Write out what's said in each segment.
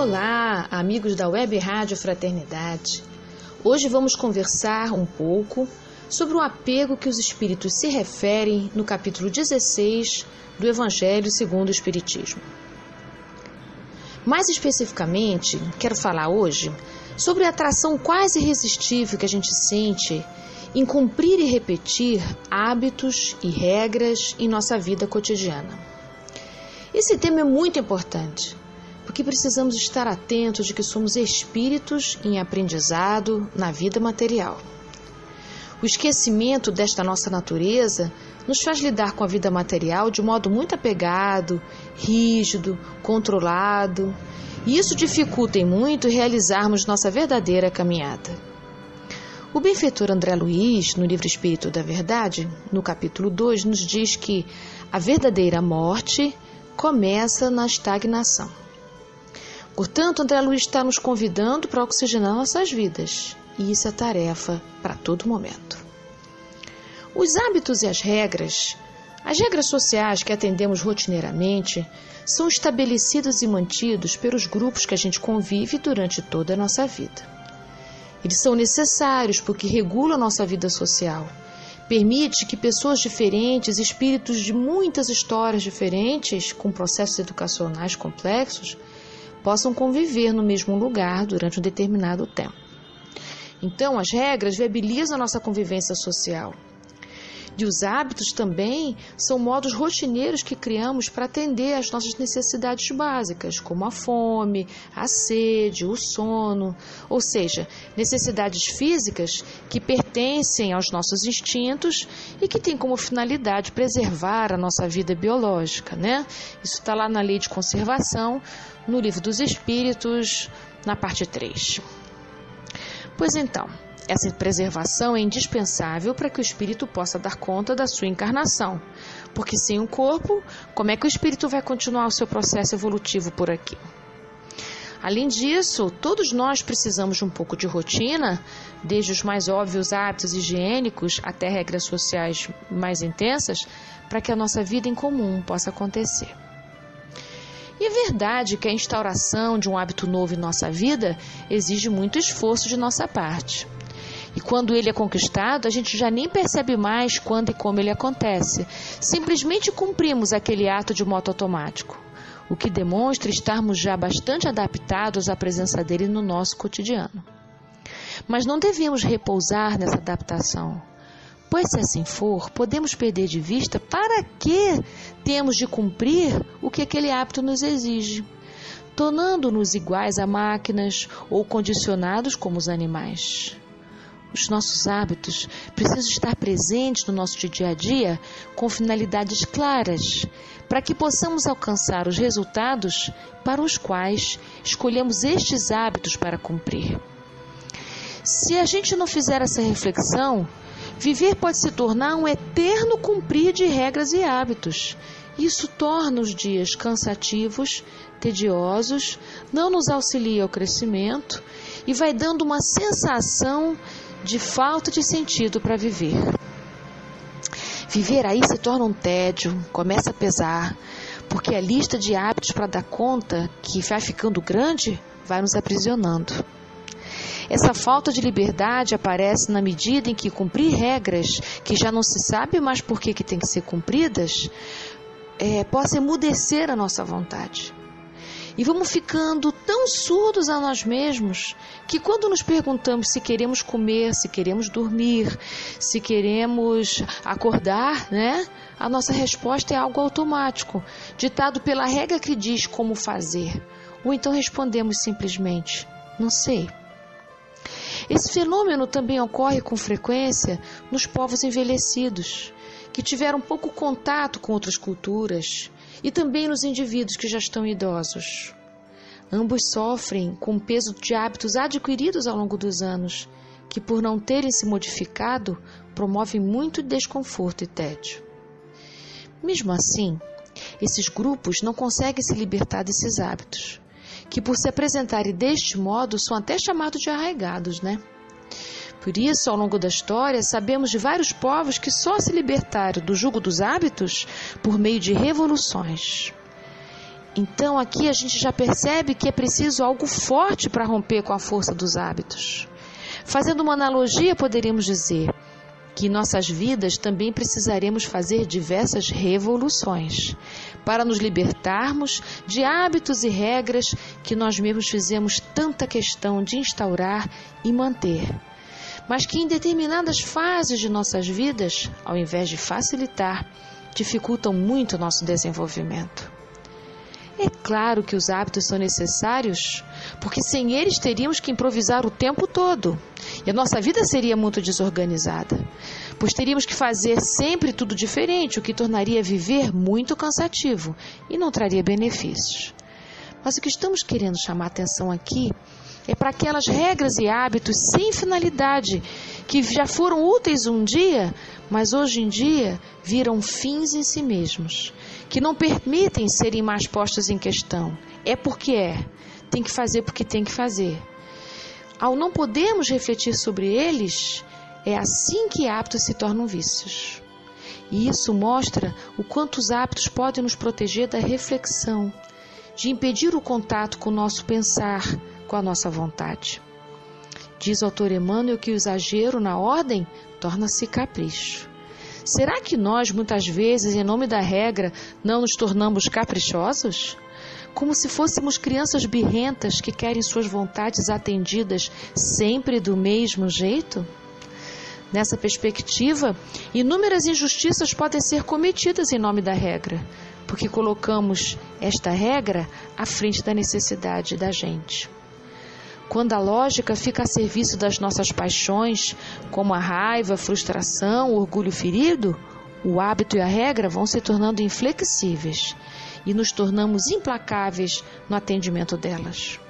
Olá, amigos da Web Rádio Fraternidade. Hoje vamos conversar um pouco sobre o apego que os espíritos se referem no capítulo 16 do Evangelho segundo o Espiritismo. Mais especificamente, quero falar hoje sobre a atração quase irresistível que a gente sente em cumprir e repetir hábitos e regras em nossa vida cotidiana. Esse tema é muito importante porque precisamos estar atentos de que somos espíritos em aprendizado na vida material. O esquecimento desta nossa natureza nos faz lidar com a vida material de modo muito apegado, rígido, controlado, e isso dificulta em muito realizarmos nossa verdadeira caminhada. O benfeitor André Luiz, no livro Espírito da Verdade, no capítulo 2, nos diz que a verdadeira morte começa na estagnação. Portanto, André Luiz está nos convidando para oxigenar nossas vidas, e isso é tarefa para todo momento. Os hábitos e as regras, as regras sociais que atendemos rotineiramente, são estabelecidos e mantidos pelos grupos que a gente convive durante toda a nossa vida. Eles são necessários porque regulam a nossa vida social, permite que pessoas diferentes, espíritos de muitas histórias diferentes, com processos educacionais complexos, possam conviver no mesmo lugar durante um determinado tempo. Então, as regras viabilizam a nossa convivência social. E os hábitos também são modos rotineiros que criamos para atender às nossas necessidades básicas, como a fome, a sede, o sono, ou seja, necessidades físicas que pertencem aos nossos instintos e que têm como finalidade preservar a nossa vida biológica, né? Isso está lá na lei de conservação, no livro dos Espíritos, na parte 3. Pois então, essa preservação é indispensável para que o espírito possa dar conta da sua encarnação, porque sem o corpo, como é que o espírito vai continuar o seu processo evolutivo por aqui? Além disso, todos nós precisamos de um pouco de rotina, desde os mais óbvios hábitos higiênicos até regras sociais mais intensas, para que a nossa vida em comum possa acontecer. E é verdade que a instauração de um hábito novo em nossa vida exige muito esforço de nossa parte. E quando ele é conquistado, a gente já nem percebe mais quando e como ele acontece. Simplesmente cumprimos aquele ato de moto automático, o que demonstra estarmos já bastante adaptados à presença dele no nosso cotidiano. Mas não devemos repousar nessa adaptação, pois se assim for, podemos perder de vista para que temos de cumprir o que aquele hábito nos exige, tornando-nos iguais a máquinas ou condicionados como os animais. Os nossos hábitos precisam estar presentes no nosso dia a dia com finalidades claras, para que possamos alcançar os resultados para os quais escolhemos estes hábitos para cumprir. Se a gente não fizer essa reflexão, viver pode se tornar um eterno cumprir de regras e hábitos. Isso torna os dias cansativos, tediosos, não nos auxilia ao crescimento e vai dando uma sensação de falta de sentido para viver. Viver aí se torna um tédio, começa a pesar, porque a lista de hábitos para dar conta, que vai ficando grande, vai nos aprisionando. Essa falta de liberdade aparece na medida em que cumprir regras que já não se sabe mais por que, que tem que ser cumpridas, é, possa emudecer a nossa vontade. E vamos ficando tão surdos a nós mesmos que quando nos perguntamos se queremos comer, se queremos dormir, se queremos acordar, né? A nossa resposta é algo automático, ditado pela regra que diz como fazer. Ou então respondemos simplesmente: não sei. Esse fenômeno também ocorre com frequência nos povos envelhecidos, que tiveram pouco contato com outras culturas e também nos indivíduos que já estão idosos. Ambos sofrem com o peso de hábitos adquiridos ao longo dos anos, que, por não terem se modificado, promovem muito desconforto e tédio. Mesmo assim, esses grupos não conseguem se libertar desses hábitos, que, por se apresentarem deste modo, são até chamados de arraigados, né? Por isso, ao longo da história, sabemos de vários povos que só se libertaram do jugo dos hábitos por meio de revoluções. Então aqui a gente já percebe que é preciso algo forte para romper com a força dos hábitos. Fazendo uma analogia, poderíamos dizer que em nossas vidas também precisaremos fazer diversas revoluções para nos libertarmos de hábitos e regras que nós mesmos fizemos tanta questão de instaurar e manter, mas que em determinadas fases de nossas vidas, ao invés de facilitar, dificultam muito o nosso desenvolvimento. É claro que os hábitos são necessários, porque sem eles teríamos que improvisar o tempo todo e a nossa vida seria muito desorganizada, pois teríamos que fazer sempre tudo diferente, o que tornaria viver muito cansativo e não traria benefícios. Mas o que estamos querendo chamar atenção aqui é para aquelas regras e hábitos sem finalidade que já foram úteis um dia, mas hoje em dia viram fins em si mesmos que não permitem serem mais postos em questão. É porque é. Tem que fazer porque tem que fazer. Ao não podermos refletir sobre eles, é assim que hábitos se tornam vícios. E isso mostra o quanto os hábitos podem nos proteger da reflexão, de impedir o contato com o nosso pensar, com a nossa vontade. Diz o autor Emmanuel que o exagero na ordem torna-se capricho. Será que nós, muitas vezes, em nome da regra, não nos tornamos caprichosos? Como se fôssemos crianças birrentas que querem suas vontades atendidas sempre do mesmo jeito? Nessa perspectiva, inúmeras injustiças podem ser cometidas em nome da regra, porque colocamos esta regra à frente da necessidade da gente. Quando a lógica fica a serviço das nossas paixões, como a raiva, frustração, orgulho ferido, o hábito e a regra vão se tornando inflexíveis e nos tornamos implacáveis no atendimento delas.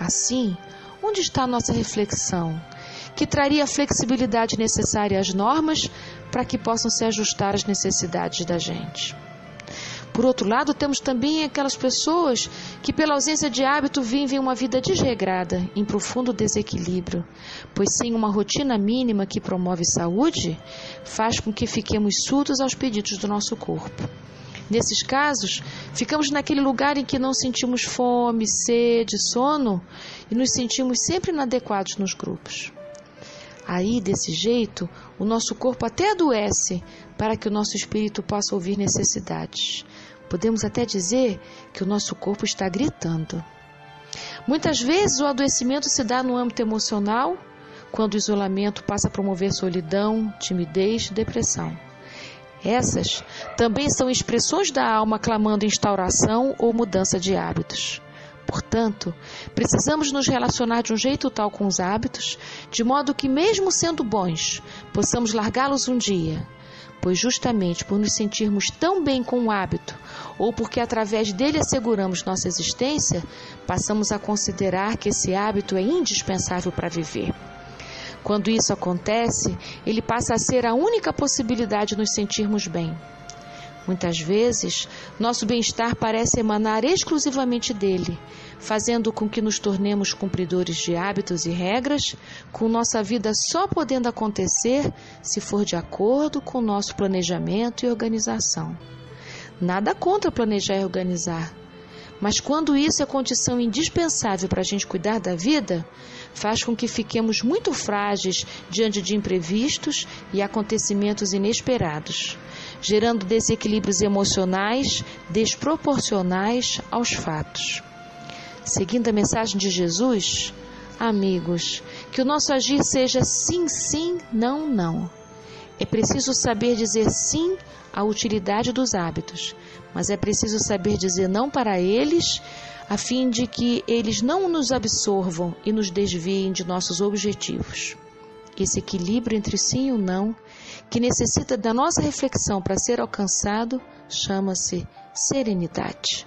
Assim, onde está a nossa reflexão, que traria a flexibilidade necessária às normas para que possam se ajustar às necessidades da gente? Por outro lado, temos também aquelas pessoas que, pela ausência de hábito, vivem uma vida desregrada, em profundo desequilíbrio, pois sem uma rotina mínima que promove saúde, faz com que fiquemos surdos aos pedidos do nosso corpo. Nesses casos, ficamos naquele lugar em que não sentimos fome, sede, sono e nos sentimos sempre inadequados nos grupos. Aí, desse jeito, o nosso corpo até adoece para que o nosso espírito possa ouvir necessidades. Podemos até dizer que o nosso corpo está gritando. Muitas vezes o adoecimento se dá no âmbito emocional, quando o isolamento passa a promover solidão, timidez, depressão. Essas também são expressões da alma clamando instauração ou mudança de hábitos. Portanto, precisamos nos relacionar de um jeito tal com os hábitos, de modo que, mesmo sendo bons, possamos largá-los um dia, pois justamente por nos sentirmos tão bem com o hábito, ou porque através dele asseguramos nossa existência, passamos a considerar que esse hábito é indispensável para viver. Quando isso acontece, ele passa a ser a única possibilidade de nos sentirmos bem. Muitas vezes, nosso bem-estar parece emanar exclusivamente dele, fazendo com que nos tornemos cumpridores de hábitos e regras, com nossa vida só podendo acontecer se for de acordo com nosso planejamento e organização. Nada contra planejar e organizar, mas quando isso é condição indispensável para a gente cuidar da vida, faz com que fiquemos muito frágeis diante de imprevistos e acontecimentos inesperados gerando desequilíbrios emocionais desproporcionais aos fatos. Seguindo a mensagem de Jesus, amigos, que o nosso agir seja sim, sim, não, não. É preciso saber dizer sim à utilidade dos hábitos, mas é preciso saber dizer não para eles, a fim de que eles não nos absorvam e nos desviem de nossos objetivos. Esse equilíbrio entre sim e o não que necessita da nossa reflexão para ser alcançado, chama-se serenidade.